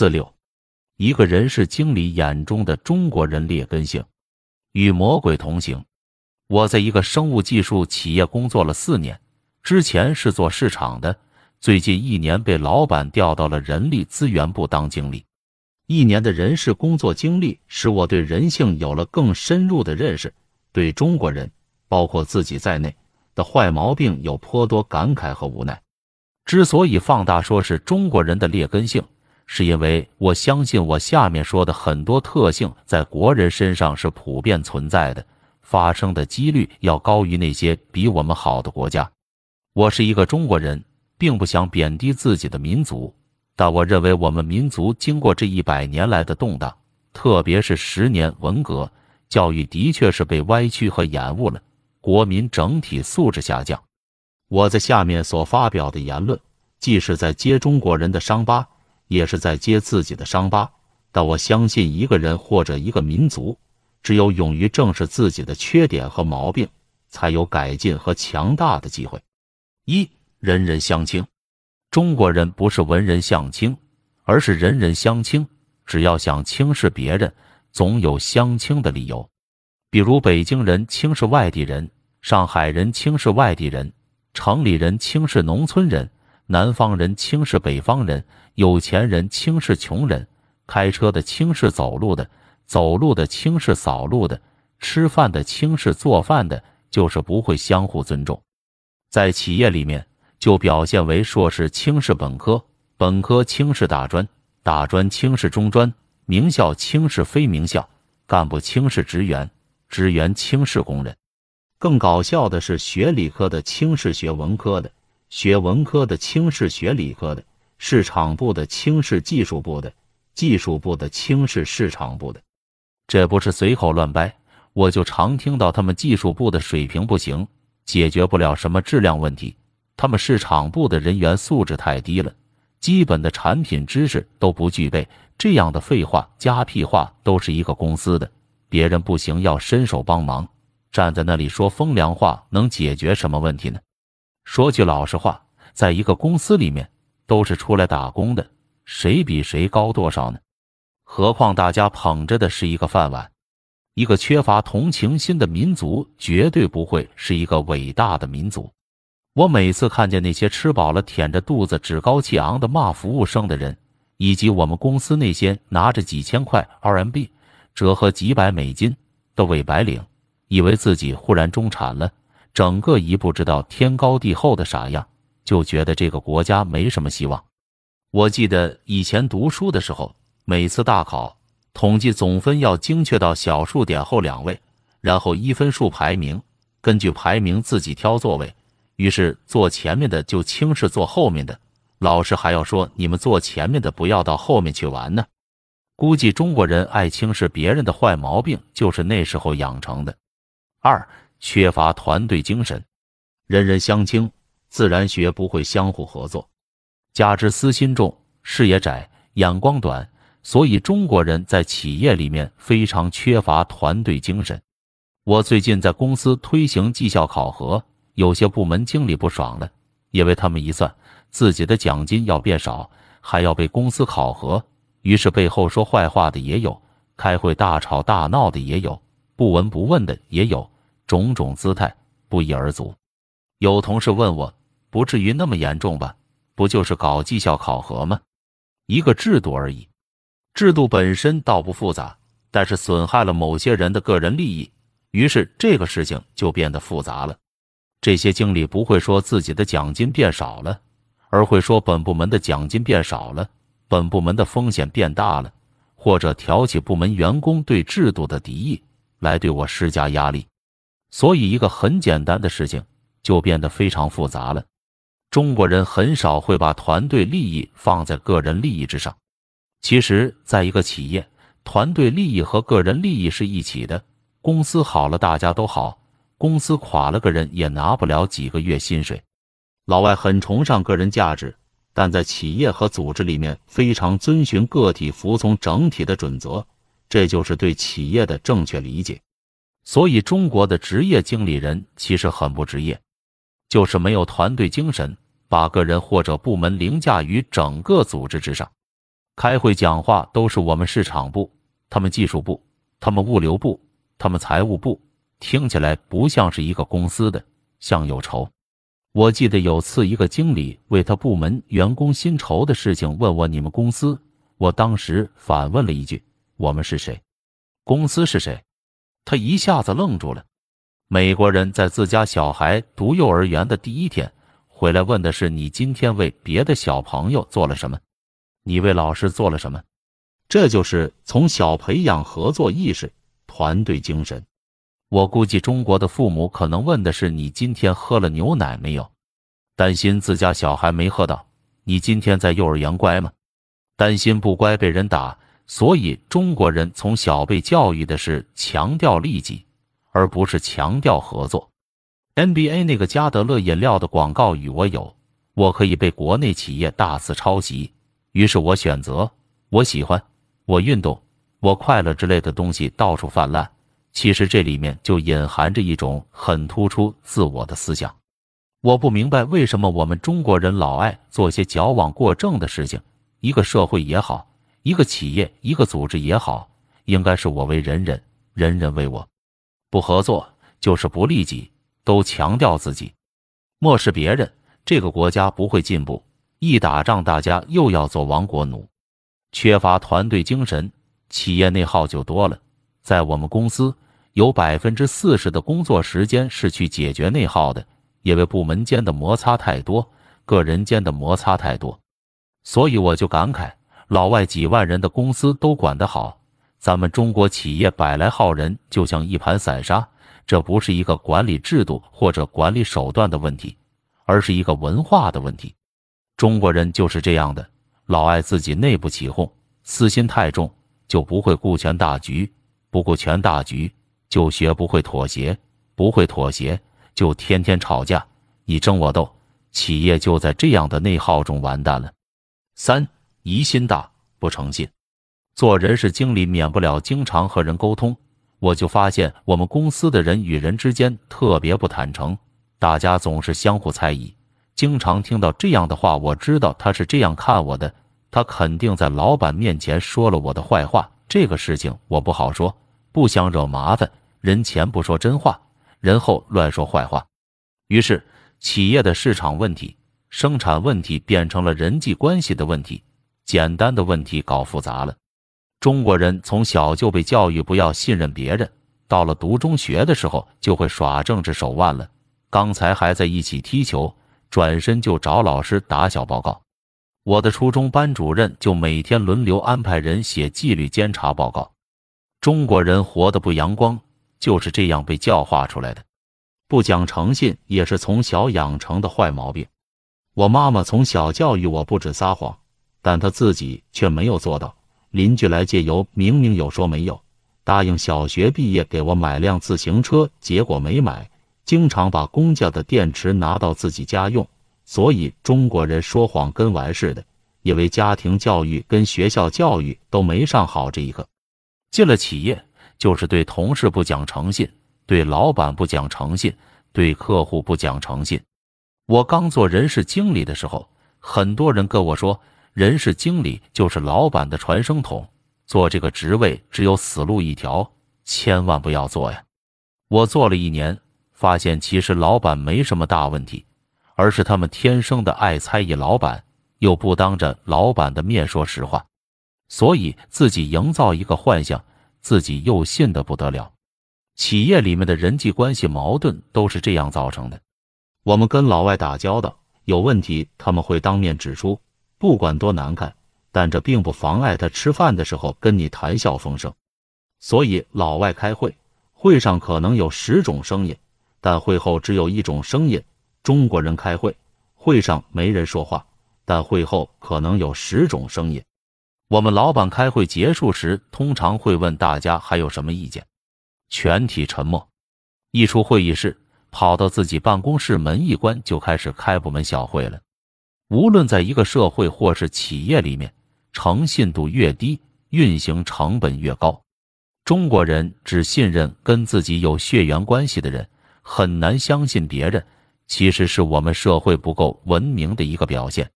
四六，一个人事经理眼中的中国人劣根性，与魔鬼同行。我在一个生物技术企业工作了四年，之前是做市场的，最近一年被老板调到了人力资源部当经理。一年的人事工作经历，使我对人性有了更深入的认识，对中国人，包括自己在内的坏毛病有颇多感慨和无奈。之所以放大说是中国人的劣根性，是因为我相信我下面说的很多特性在国人身上是普遍存在的，发生的几率要高于那些比我们好的国家。我是一个中国人，并不想贬低自己的民族，但我认为我们民族经过这一百年来的动荡，特别是十年文革，教育的确是被歪曲和延误了，国民整体素质下降。我在下面所发表的言论，既是在揭中国人的伤疤。也是在揭自己的伤疤，但我相信一个人或者一个民族，只有勇于正视自己的缺点和毛病，才有改进和强大的机会。一人人相轻，中国人不是文人相轻，而是人人相轻。只要想轻视别人，总有相轻的理由。比如北京人轻视外地人，上海人轻视外地人，城里人轻视农村人。南方人轻视北方人，有钱人轻视穷人，开车的轻视走路的，走路的轻视扫路的，吃饭的轻视做饭的，就是不会相互尊重。在企业里面，就表现为硕士轻视本科，本科轻视大专，大专轻视中专，名校轻视非名校，干部轻视职员，职员轻视工人。更搞笑的是，学理科的轻视学文科的。学文科的轻视学理科的，市场部的轻视技术部的，技术部的轻视市场部的。这不是随口乱掰，我就常听到他们技术部的水平不行，解决不了什么质量问题；他们市场部的人员素质太低了，基本的产品知识都不具备。这样的废话加屁话都是一个公司的，别人不行要伸手帮忙，站在那里说风凉话，能解决什么问题呢？说句老实话，在一个公司里面，都是出来打工的，谁比谁高多少呢？何况大家捧着的是一个饭碗。一个缺乏同情心的民族，绝对不会是一个伟大的民族。我每次看见那些吃饱了舔着肚子趾高气昂的骂服务生的人，以及我们公司那些拿着几千块 RMB 折合几百美金的伪白领，以为自己忽然中产了。整个一不知道天高地厚的傻样，就觉得这个国家没什么希望。我记得以前读书的时候，每次大考统计总分要精确到小数点后两位，然后一分数排名，根据排名自己挑座位。于是坐前面的就轻视坐后面的，老师还要说你们坐前面的不要到后面去玩呢。估计中国人爱轻视别人的坏毛病就是那时候养成的。二。缺乏团队精神，人人相轻，自然学不会相互合作。加之私心重，视野窄，眼光短，所以中国人在企业里面非常缺乏团队精神。我最近在公司推行绩效考核，有些部门经理不爽了，因为他们一算自己的奖金要变少，还要被公司考核，于是背后说坏话的也有，开会大吵大闹的也有，不闻不问的也有。种种姿态不一而足。有同事问我：“不至于那么严重吧？不就是搞绩效考核吗？一个制度而已。制度本身倒不复杂，但是损害了某些人的个人利益，于是这个事情就变得复杂了。这些经理不会说自己的奖金变少了，而会说本部门的奖金变少了，本部门的风险变大了，或者挑起部门员工对制度的敌意，来对我施加压力。”所以，一个很简单的事情就变得非常复杂了。中国人很少会把团队利益放在个人利益之上。其实，在一个企业，团队利益和个人利益是一起的。公司好了，大家都好；公司垮了，个人也拿不了几个月薪水。老外很崇尚个人价值，但在企业和组织里面非常遵循个体服从整体的准则。这就是对企业的正确理解。所以，中国的职业经理人其实很不职业，就是没有团队精神，把个人或者部门凌驾于整个组织之上。开会讲话都是我们市场部、他们技术部、他们物流部、他们财务部，听起来不像是一个公司的，像有仇。我记得有次一个经理为他部门员工薪酬的事情问我：“你们公司？”我当时反问了一句：“我们是谁？公司是谁？”他一下子愣住了。美国人在自家小孩读幼儿园的第一天回来问的是：“你今天为别的小朋友做了什么？你为老师做了什么？”这就是从小培养合作意识、团队精神。我估计中国的父母可能问的是：“你今天喝了牛奶没有？”担心自家小孩没喝到。你今天在幼儿园乖吗？担心不乖被人打。所以中国人从小被教育的是强调利己，而不是强调合作。NBA 那个加德乐饮料的广告语我有，我可以被国内企业大肆抄袭。于是我选择，我喜欢，我运动，我快乐之类的东西到处泛滥。其实这里面就隐含着一种很突出自我的思想。我不明白为什么我们中国人老爱做些矫枉过正的事情。一个社会也好，一个企业、一个组织也好，应该是我为人人，人人为我。不合作就是不利己，都强调自己，漠视别人，这个国家不会进步。一打仗，大家又要做亡国奴，缺乏团队精神，企业内耗就多了。在我们公司，有百分之四十的工作时间是去解决内耗的，因为部门间的摩擦太多，个人间的摩擦太多，所以我就感慨：老外几万人的公司都管得好，咱们中国企业百来号人就像一盘散沙。这不是一个管理制度或者管理手段的问题，而是一个文化的问题。中国人就是这样的，老爱自己内部起哄，私心太重，就不会顾全大局。不顾全大局，就学不会妥协；不会妥协，就天天吵架，你争我斗，企业就在这样的内耗中完蛋了。三疑心大，不诚信。做人事经理免不了经常和人沟通，我就发现我们公司的人与人之间特别不坦诚，大家总是相互猜疑。经常听到这样的话，我知道他是这样看我的，他肯定在老板面前说了我的坏话。这个事情我不好说，不想惹麻烦。人前不说真话，人后乱说坏话。于是，企业的市场问题、生产问题变成了人际关系的问题，简单的问题搞复杂了。中国人从小就被教育不要信任别人，到了读中学的时候就会耍政治手腕了。刚才还在一起踢球，转身就找老师打小报告。我的初中班主任就每天轮流安排人写纪律监察报告。中国人活得不阳光，就是这样被教化出来的。不讲诚信也是从小养成的坏毛病。我妈妈从小教育我不止撒谎，但他自己却没有做到。邻居来借油，明明有说没有。答应小学毕业给我买辆自行车，结果没买。经常把公家的电池拿到自己家用。所以中国人说谎跟玩似的，因为家庭教育跟学校教育都没上好这一课。进了企业，就是对同事不讲诚信，对老板不讲诚信，对客户不讲诚信。我刚做人事经理的时候，很多人跟我说，人事经理就是老板的传声筒，做这个职位只有死路一条，千万不要做呀。我做了一年，发现其实老板没什么大问题。而是他们天生的爱猜疑老板，又不当着老板的面说实话，所以自己营造一个幻象，自己又信得不得了。企业里面的人际关系矛盾都是这样造成的。我们跟老外打交道有问题，他们会当面指出，不管多难看，但这并不妨碍他吃饭的时候跟你谈笑风生。所以老外开会，会上可能有十种声音，但会后只有一种声音。中国人开会，会上没人说话，但会后可能有十种声音。我们老板开会结束时，通常会问大家还有什么意见，全体沉默。一出会议室，跑到自己办公室，门一关就开始开部门小会了。无论在一个社会或是企业里面，诚信度越低，运行成本越高。中国人只信任跟自己有血缘关系的人，很难相信别人。其实是我们社会不够文明的一个表现。